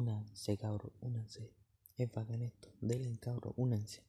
Únanse, cabros, únanse. Es esto. Denle, cabros, únanse.